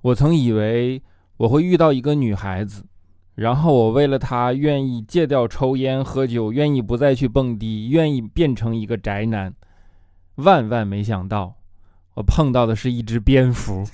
我曾以为我会遇到一个女孩子，然后我为了她愿意戒掉抽烟喝酒，愿意不再去蹦迪，愿意变成一个宅男。万万没想到，我碰到的是一只蝙蝠。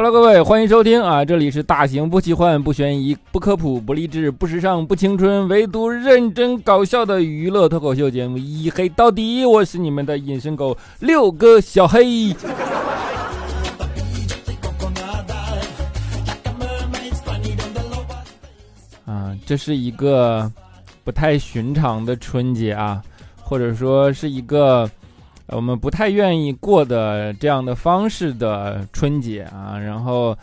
Hello，各位，欢迎收听啊！这里是大型不奇幻、不悬疑、不科普、不励志、不时尚、不青春，唯独认真搞笑的娱乐脱口秀节目《一黑到底》。我是你们的隐身狗六哥小黑。啊，这是一个不太寻常的春节啊，或者说是一个。我们不太愿意过的这样的方式的春节啊，然后，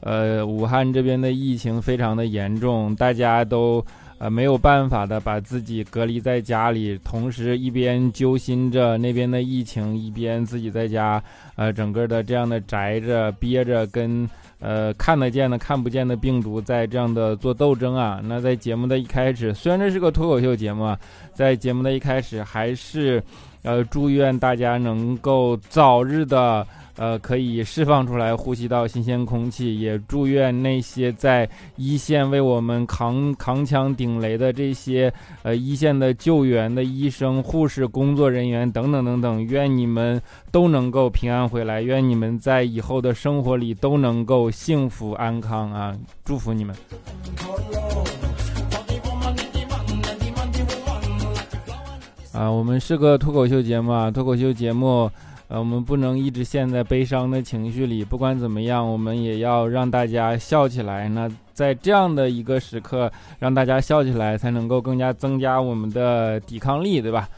呃，武汉这边的疫情非常的严重，大家都呃没有办法的把自己隔离在家里，同时一边揪心着那边的疫情，一边自己在家，呃，整个的这样的宅着憋着，跟呃看得见的看不见的病毒在这样的做斗争啊。那在节目的一开始，虽然这是个脱口秀节目啊，在节目的一开始还是。呃，祝愿大家能够早日的，呃，可以释放出来，呼吸到新鲜空气。也祝愿那些在一线为我们扛扛枪顶雷的这些，呃，一线的救援的医生、护士、工作人员等等等等，愿你们都能够平安回来，愿你们在以后的生活里都能够幸福安康啊！祝福你们。啊，我们是个脱口秀节目啊，脱口秀节目，呃，我们不能一直陷在悲伤的情绪里。不管怎么样，我们也要让大家笑起来。那在这样的一个时刻，让大家笑起来，才能够更加增加我们的抵抗力，对吧？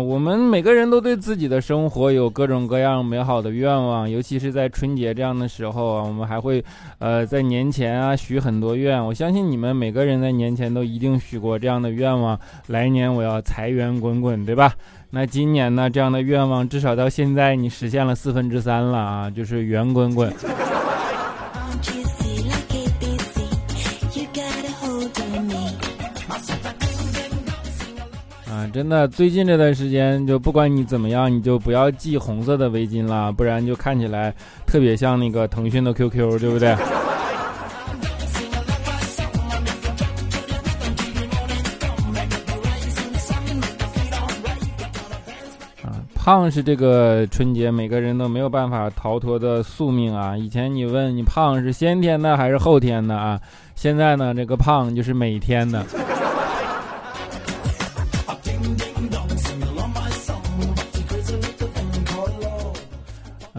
我们每个人都对自己的生活有各种各样美好的愿望，尤其是在春节这样的时候啊，我们还会，呃，在年前啊许很多愿。我相信你们每个人在年前都一定许过这样的愿望：来年我要财源滚滚，对吧？那今年呢，这样的愿望至少到现在你实现了四分之三了啊，就是圆滚滚。真的，最近这段时间，就不管你怎么样，你就不要系红色的围巾了，不然就看起来特别像那个腾讯的 QQ，对不对？啊，胖是这个春节每个人都没有办法逃脱的宿命啊！以前你问你胖是先天的还是后天的啊？现在呢，这个胖就是每天的。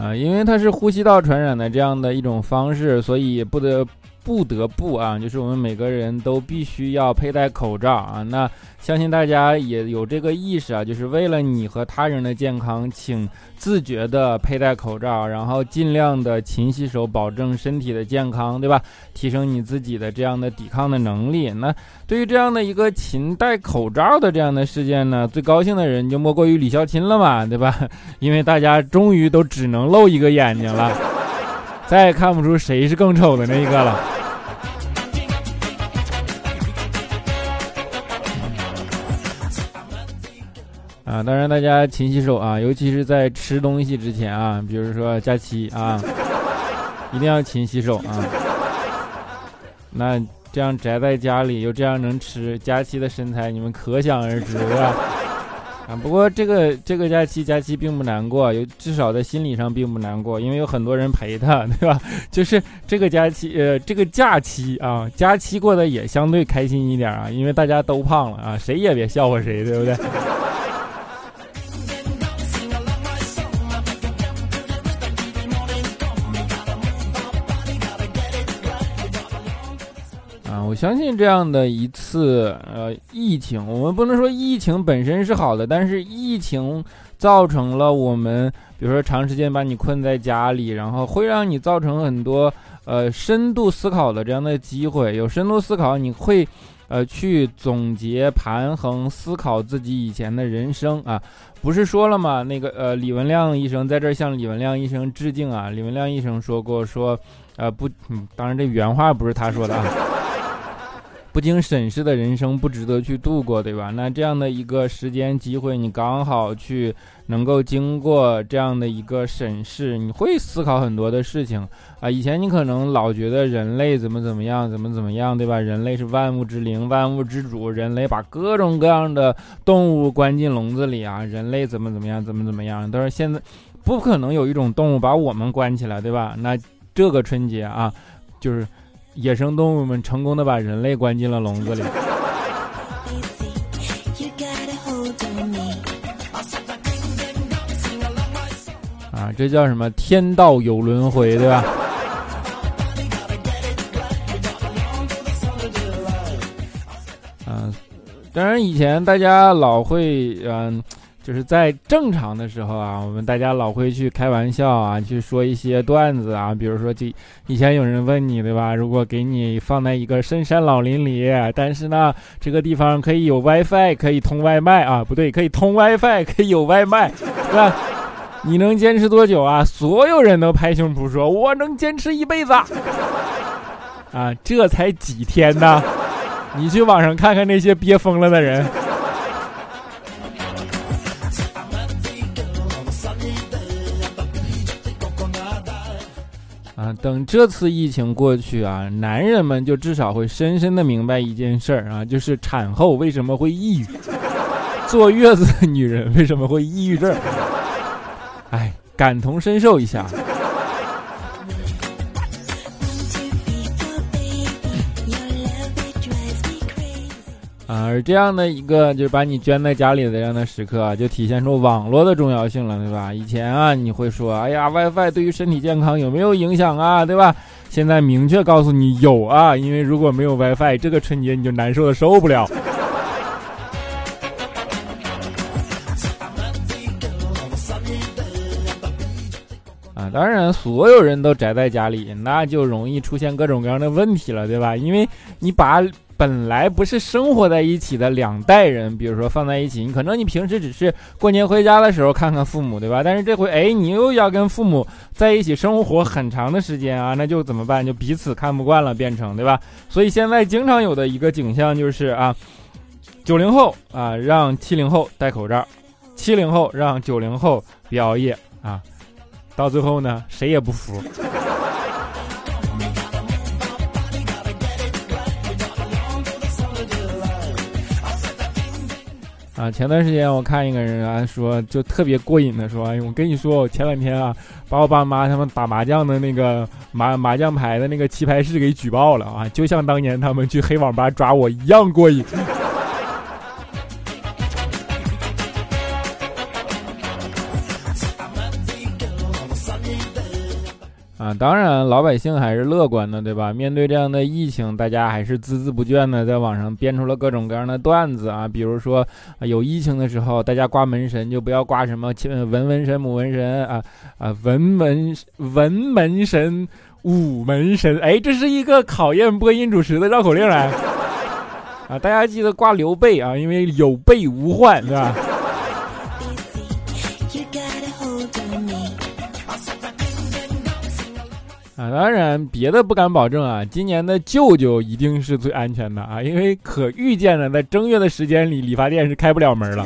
啊，因为它是呼吸道传染的这样的一种方式，所以不得不得不啊，就是我们每个人都必须要佩戴口罩啊。那。相信大家也有这个意识啊，就是为了你和他人的健康，请自觉的佩戴口罩，然后尽量的勤洗手，保证身体的健康，对吧？提升你自己的这样的抵抗的能力。那对于这样的一个勤戴口罩的这样的事件呢，最高兴的人就莫过于李孝钦了嘛，对吧？因为大家终于都只能露一个眼睛了，再也看不出谁是更丑的那一个了。啊，当然大家勤洗手啊，尤其是在吃东西之前啊，比如说假期啊，一定要勤洗手啊。那这样宅在家里又这样能吃，假期的身材你们可想而知对吧？啊，不过这个这个假期假期并不难过，有至少在心理上并不难过，因为有很多人陪他，对吧？就是这个假期呃，这个假期啊，假期过得也相对开心一点啊，因为大家都胖了啊，谁也别笑话谁，对不对？相信这样的一次呃疫情，我们不能说疫情本身是好的，但是疫情造成了我们，比如说长时间把你困在家里，然后会让你造成很多呃深度思考的这样的机会。有深度思考，你会呃，去总结、盘衡、思考自己以前的人生啊。不是说了吗？那个呃，李文亮医生在这儿向李文亮医生致敬啊。李文亮医生说过说，呃，不，当然这原话不是他说的啊。不经审视的人生不值得去度过，对吧？那这样的一个时间机会，你刚好去能够经过这样的一个审视，你会思考很多的事情啊。以前你可能老觉得人类怎么怎么样，怎么怎么样，对吧？人类是万物之灵，万物之主，人类把各种各样的动物关进笼子里啊，人类怎么怎么样，怎么怎么样。但是现在不可能有一种动物把我们关起来，对吧？那这个春节啊，就是。野生动物们成功的把人类关进了笼子里，啊，这叫什么？天道有轮回，对吧？嗯，当然以前大家老会嗯。就是在正常的时候啊，我们大家老会去开玩笑啊，去说一些段子啊，比如说，就以前有人问你，对吧？如果给你放在一个深山老林里，但是呢，这个地方可以有 WiFi，可以通外卖啊，不对，可以通 WiFi，可以有外卖，对吧？你能坚持多久啊？所有人都拍胸脯说，我能坚持一辈子。啊，这才几天呢？你去网上看看那些憋疯了的人。等这次疫情过去啊，男人们就至少会深深的明白一件事儿啊，就是产后为什么会抑郁，坐月子的女人为什么会抑郁症，哎，感同身受一下。而这样的一个就是把你圈在家里的这样的时刻，就体现出网络的重要性了，对吧？以前啊，你会说，哎呀，WiFi 对于身体健康有没有影响啊，对吧？现在明确告诉你有啊，因为如果没有 WiFi，这个春节你就难受的受不了。啊，当然，所有人都宅在家里，那就容易出现各种各样的问题了，对吧？因为你把。本来不是生活在一起的两代人，比如说放在一起，你可能你平时只是过年回家的时候看看父母，对吧？但是这回，哎，你又要跟父母在一起生活很长的时间啊，那就怎么办？就彼此看不惯了，变成对吧？所以现在经常有的一个景象就是啊，九零后啊让七零后戴口罩，七零后让九零后别熬夜啊，到最后呢，谁也不服。啊，前段时间我看一个人啊说，就特别过瘾的说，哎，我跟你说，我前两天啊，把我爸妈他们打麻将的那个麻麻将牌的那个棋牌室给举报了啊，就像当年他们去黑网吧抓我一样过瘾。当然，老百姓还是乐观的，对吧？面对这样的疫情，大家还是孜孜不倦的在网上编出了各种各样的段子啊。比如说，有疫情的时候，大家挂门神就不要挂什么文文神、母门神啊啊，文门文门神、武门神。哎，这是一个考验播音主持的绕口令来 啊！大家记得挂刘备啊，因为有备无患，对吧？啊，当然，别的不敢保证啊。今年的舅舅一定是最安全的啊，因为可预见的，在正月的时间里，理发店是开不了门了。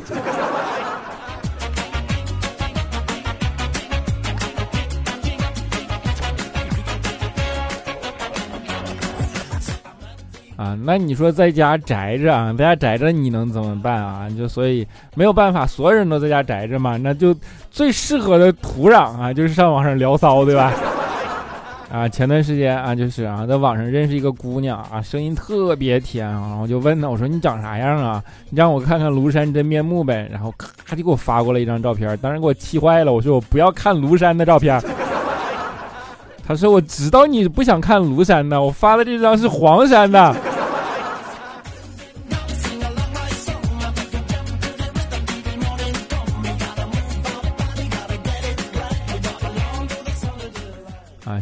啊，那你说在家宅着啊，在家宅着，你能怎么办啊？就所以没有办法，所有人都在家宅着嘛，那就最适合的土壤啊，就是上网上聊骚，对吧？啊，前段时间啊，就是啊，在网上认识一个姑娘啊，声音特别甜啊，我就问她，我说你长啥样啊？你让我看看庐山真面目呗。然后咔就给我发过来一张照片，当时给我气坏了。我说我不要看庐山的照片。他说我知道你不想看庐山的，我发的这张是黄山的。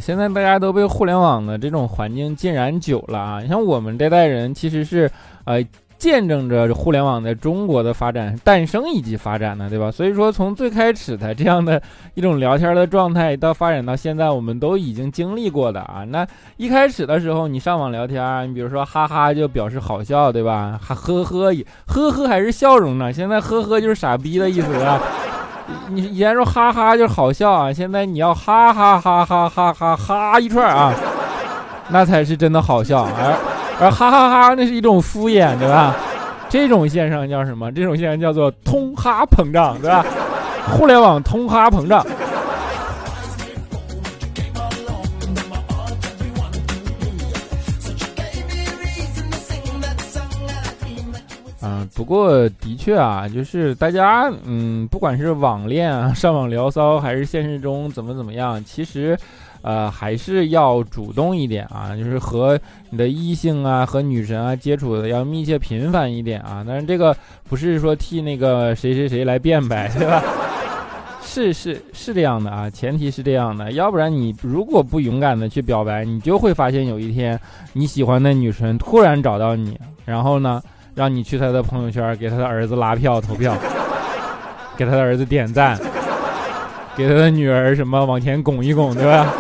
现在大家都被互联网的这种环境浸染久了啊！你像我们这代人，其实是，呃。见证着互联网在中国的发展、诞生以及发展的，对吧？所以说，从最开始的这样的一种聊天的状态，到发展到现在，我们都已经经历过的啊。那一开始的时候，你上网聊天，你比如说哈哈就表示好笑，对吧？哈呵呵呵呵还是笑容呢？现在呵呵就是傻逼的意思啊。你以前说哈哈就好笑啊，现在你要哈哈哈哈哈哈哈一串啊，那才是真的好笑而。而哈哈哈，那是一种敷衍，对吧？这种现象叫什么？这种现象叫做通哈膨胀，对吧？互联网通哈膨胀。不过的确啊，就是大家，嗯，不管是网恋啊、上网聊骚，还是现实中怎么怎么样，其实。呃，还是要主动一点啊，就是和你的异性啊、和女神啊接触的要密切频繁一点啊。但是这个不是说替那个谁谁谁来辩白，对吧？是是是这样的啊，前提是这样的，要不然你如果不勇敢的去表白，你就会发现有一天你喜欢的女神突然找到你，然后呢，让你去他的朋友圈给他的儿子拉票投票，给他的儿子点赞，给他的女儿什么往前拱一拱，对吧？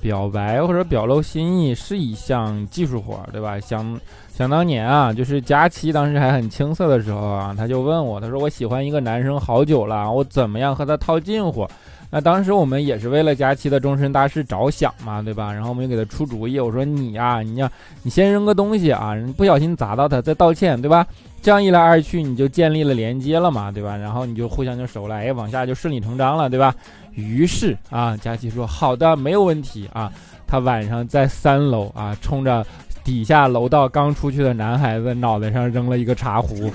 表白或者表露心意是一项技术活，对吧？想想当年啊，就是佳期当时还很青涩的时候啊，他就问我，他说我喜欢一个男生好久了，我怎么样和他套近乎？那当时我们也是为了佳期的终身大事着想嘛，对吧？然后我们就给他出主意，我说你呀，你要你先扔个东西啊，不小心砸到他再道歉，对吧？这样一来二去你就建立了连接了嘛，对吧？然后你就互相就熟了，哎，往下就顺理成章了，对吧？于是啊，佳琪说：“好的，没有问题啊。”他晚上在三楼啊，冲着底下楼道刚出去的男孩子脑袋上扔了一个茶壶。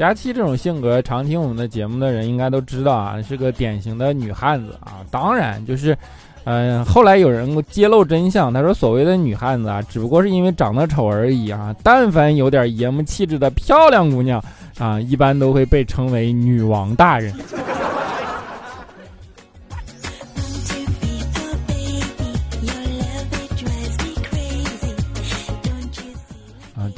佳期这种性格，常听我们的节目的人应该都知道啊，是个典型的女汉子啊。当然，就是。嗯，后来有人揭露真相，他说所谓的女汉子啊，只不过是因为长得丑而已啊。但凡有点爷们气质的漂亮姑娘啊，一般都会被称为女王大人。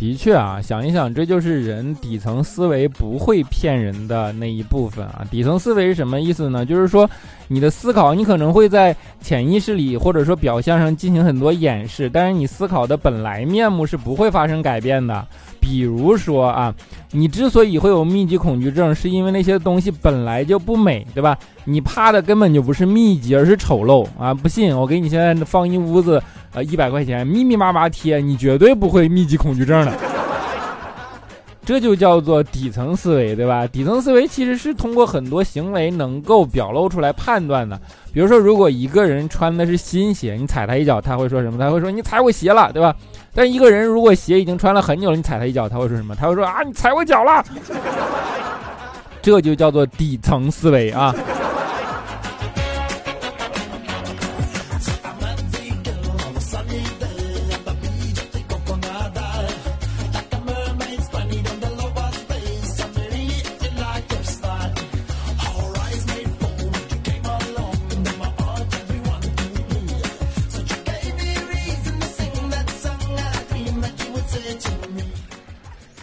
的确啊，想一想，这就是人底层思维不会骗人的那一部分啊。底层思维是什么意思呢？就是说，你的思考，你可能会在潜意识里或者说表象上进行很多掩饰，但是你思考的本来面目是不会发生改变的。比如说啊，你之所以会有密集恐惧症，是因为那些东西本来就不美，对吧？你怕的根本就不是密集，而是丑陋啊！不信，我给你现在放一屋子。呃，一百块钱密密麻麻贴，你绝对不会密集恐惧症的。这就叫做底层思维，对吧？底层思维其实是通过很多行为能够表露出来判断的。比如说，如果一个人穿的是新鞋，你踩他一脚，他会说什么？他会说你踩我鞋了，对吧？但一个人如果鞋已经穿了很久了，你踩他一脚，他会说什么？他会说啊，你踩我脚了。这就叫做底层思维啊。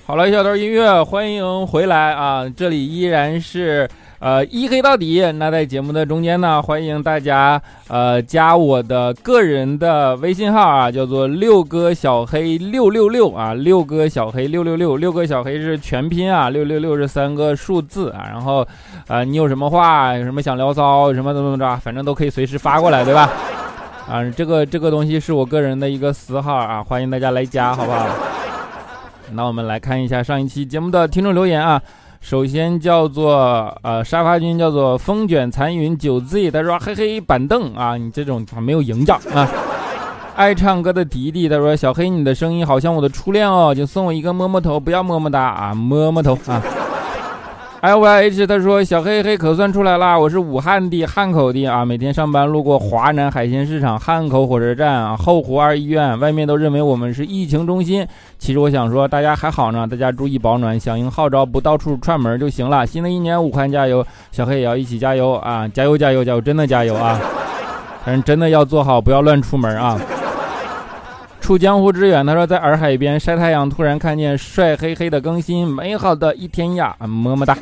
好了，小段音乐，欢迎回来啊！这里依然是呃一黑到底。那在节目的中间呢，欢迎大家呃加我的个人的微信号啊，叫做六哥小黑六六六啊，六哥小黑六六六，六哥小黑是全拼啊，六六六是三个数字啊。然后啊，你有什么话，有什么想聊骚，什么怎么怎么着，反正都可以随时发过来，对吧？啊，这个这个东西是我个人的一个私号啊，欢迎大家来加，好不好？那我们来看一下上一期节目的听众留言啊。首先叫做呃沙发君，叫做风卷残云九 Z，他说嘿嘿板凳啊，你这种没有营养啊。爱唱歌的迪迪，他说小黑你的声音好像我的初恋哦，就送我一个摸摸头，不要么么哒啊，摸摸头啊。L Y H 他说小黑黑可算出来啦，我是武汉的汉口的啊，每天上班路过华南海鲜市场、汉口火车站啊、后湖二医院，外面都认为我们是疫情中心。其实我想说，大家还好呢，大家注意保暖，响应号召，不到处串门就行了。新的一年武汉加油，小黑也要一起加油啊！加油加油加油，真的加油啊！反正真的要做好，不要乱出门啊！出江湖之远，他说在洱海边晒太阳，突然看见帅黑黑的更新，美好的一天呀，么么哒！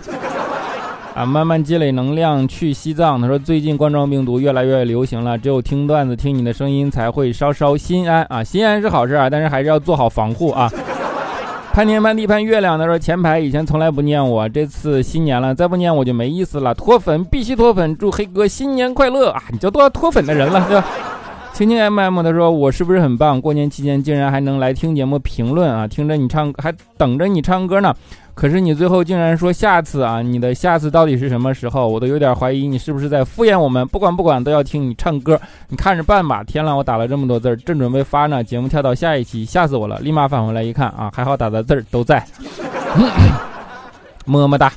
啊，慢慢积累能量去西藏。他说最近冠状病毒越来越流行了，只有听段子听你的声音才会稍稍心安啊，心安是好事啊，但是还是要做好防护啊。盼天盼地盼月亮，他说前排以前从来不念我，这次新年了再不念我就没意思了，脱粉必须脱粉，祝黑哥新年快乐啊！你就多少脱粉的人了，对吧？青青 M M 他说我是不是很棒？过年期间竟然还能来听节目评论啊！听着你唱，还等着你唱歌呢。可是你最后竟然说下次啊！你的下次到底是什么时候？我都有点怀疑你是不是在敷衍我们。不管不管，都要听你唱歌，你看着办吧。天了，我打了这么多字儿，正准备发呢。节目跳到下一期，吓死我了！立马返回来一看啊，还好打的字儿都在。么么哒。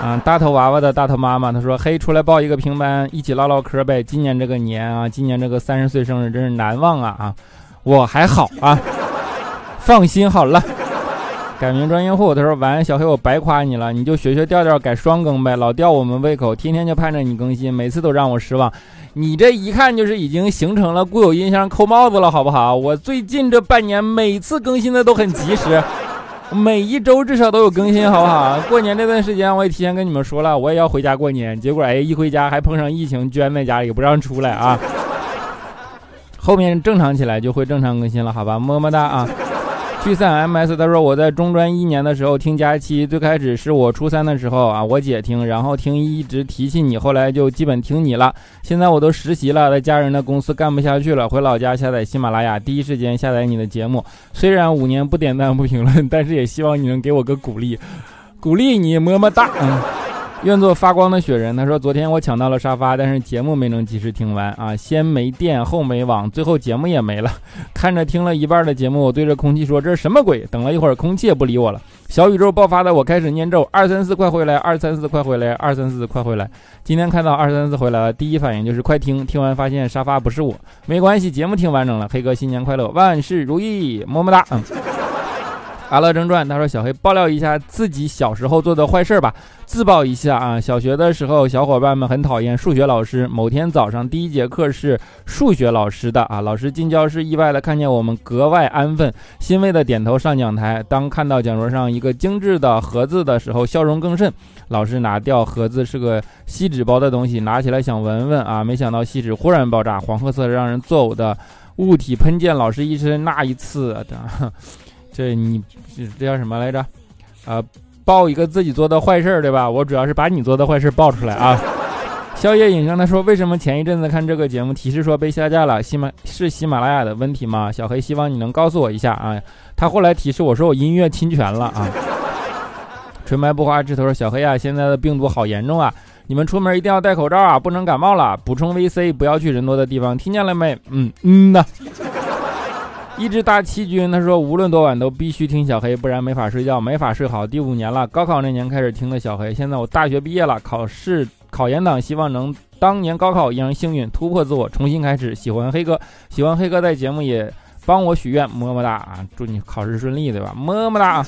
啊，大头娃娃的大头妈妈，他说：“嘿，出来报一个平班，一起唠唠嗑呗。今年这个年啊，今年这个三十岁生日真是难忘啊啊！我还好啊，放心好了。改名专业户，他说：晚安，小黑我白夸你了，你就学学调调，改双更呗，老吊我们胃口，天天就盼着你更新，每次都让我失望。你这一看就是已经形成了固有印象，扣帽子了，好不好？我最近这半年每次更新的都很及时。”每一周至少都有更新，好不好？过年这段时间我也提前跟你们说了，我也要回家过年。结果哎，一回家还碰上疫情，圈在家里不让出来啊。后面正常起来就会正常更新了，好吧？么么哒啊。聚散 MS，他说我在中专一年的时候听佳期，最开始是我初三的时候啊，我姐听，然后听一直提起你，后来就基本听你了。现在我都实习了，在家人的公司干不下去了，回老家下载喜马拉雅，第一时间下载你的节目。虽然五年不点赞不评论，但是也希望你能给我个鼓励，鼓励你么么哒。嗯愿做发光的雪人。他说：“昨天我抢到了沙发，但是节目没能及时听完啊，先没电后没网，最后节目也没了。看着听了一半的节目，我对着空气说：‘这是什么鬼？’等了一会儿，空气也不理我了。小宇宙爆发的我开始念咒：二三四快回来，二三四快回来，二三四快回来。今天看到二三四回来了，第一反应就是快听。听完发现沙发不是我，没关系，节目听完整了。黑哥新年快乐，万事如意，么么哒。嗯。”阿乐正传，他说：“小黑爆料一下自己小时候做的坏事儿吧，自曝一下啊。小学的时候，小伙伴们很讨厌数学老师。某天早上，第一节课是数学老师的啊。老师进教室，意外的看见我们，格外安分，欣慰的点头上讲台。当看到讲桌上一个精致的盒子的时候，笑容更甚。老师拿掉盒子，是个锡纸包的东西，拿起来想闻闻啊，没想到锡纸忽然爆炸，黄褐色让人作呕的物体喷溅老师一身。那一次的。”这你这叫什么来着？啊，报一个自己做的坏事儿对吧？我主要是把你做的坏事报出来啊。宵夜隐生他说：“为什么前一阵子看这个节目提示说被下架了？喜马是喜马拉雅的问题吗？”小黑希望你能告诉我一下啊。他后来提示我说我音乐侵权了啊。纯白不花枝头说：“小黑啊，现在的病毒好严重啊，你们出门一定要戴口罩啊，不能感冒了。补充 VC，不要去人多的地方，听见了没？嗯嗯呐。”一只大七军，他说无论多晚都必须听小黑，不然没法睡觉，没法睡好。第五年了，高考那年开始听的小黑，现在我大学毕业了，考试考研党，希望能当年高考一样幸运，突破自我，重新开始。喜欢黑哥，喜欢黑哥在节目也帮我许愿，么么哒啊！祝你考试顺利，对吧？么么哒。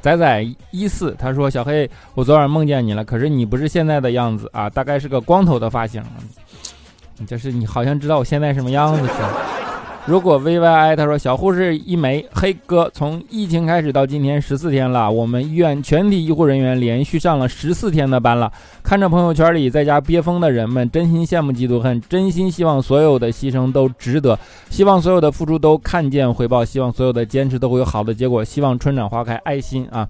仔仔一四，他说小黑，我昨晚梦见你了，可是你不是现在的样子啊，大概是个光头的发型。你这是你好像知道我现在什么样子似的。如果 V Y I 他说小护士一枚黑哥从疫情开始到今天十四天了，我们医院全体医护人员连续上了十四天的班了。看着朋友圈里在家憋疯的人们，真心羡慕嫉妒恨，真心希望所有的牺牲都值得，希望所有的付出都看见回报，希望所有的坚持都会有好的结果，希望春暖花开，爱心啊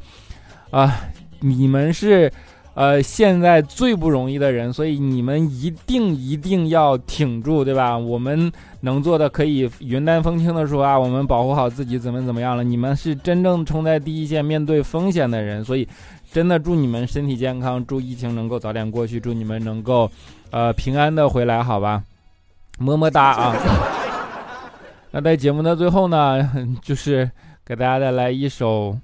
啊！你们是。呃，现在最不容易的人，所以你们一定一定要挺住，对吧？我们能做的可以云淡风轻的说啊，我们保护好自己，怎么怎么样了？你们是真正冲在第一线面对风险的人，所以真的祝你们身体健康，祝疫情能够早点过去，祝你们能够呃平安的回来，好吧？么么哒啊！那在节目的最后呢，就是给大家带来一首。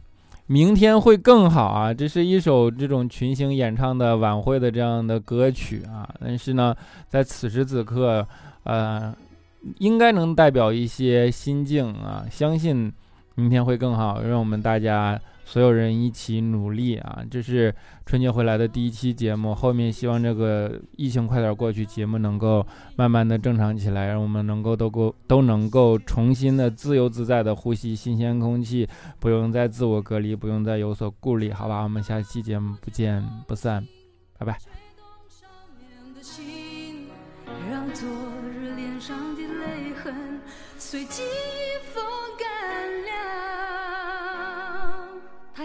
明天会更好啊！这是一首这种群星演唱的晚会的这样的歌曲啊，但是呢，在此时此刻，呃，应该能代表一些心境啊，相信明天会更好，让我们大家。所有人一起努力啊！这是春节回来的第一期节目，后面希望这个疫情快点过去，节目能够慢慢的正常起来，让我们能够都够都能够重新的自由自在的呼吸新鲜空气，不用再自我隔离，不用再有所顾虑，好吧？我们下期节目不见不散，拜拜。让昨日脸上的泪痕随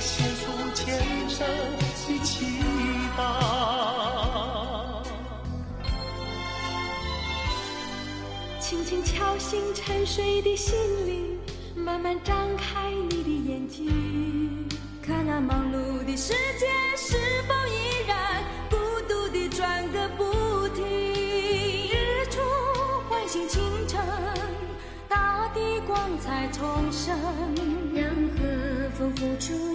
献出虔诚的祈祷。轻轻敲醒沉睡的心灵，慢慢张开你的眼睛，看那忙碌的世界是否依然孤独地转个不停。日出唤醒清晨，大地光彩重生，让和风拂出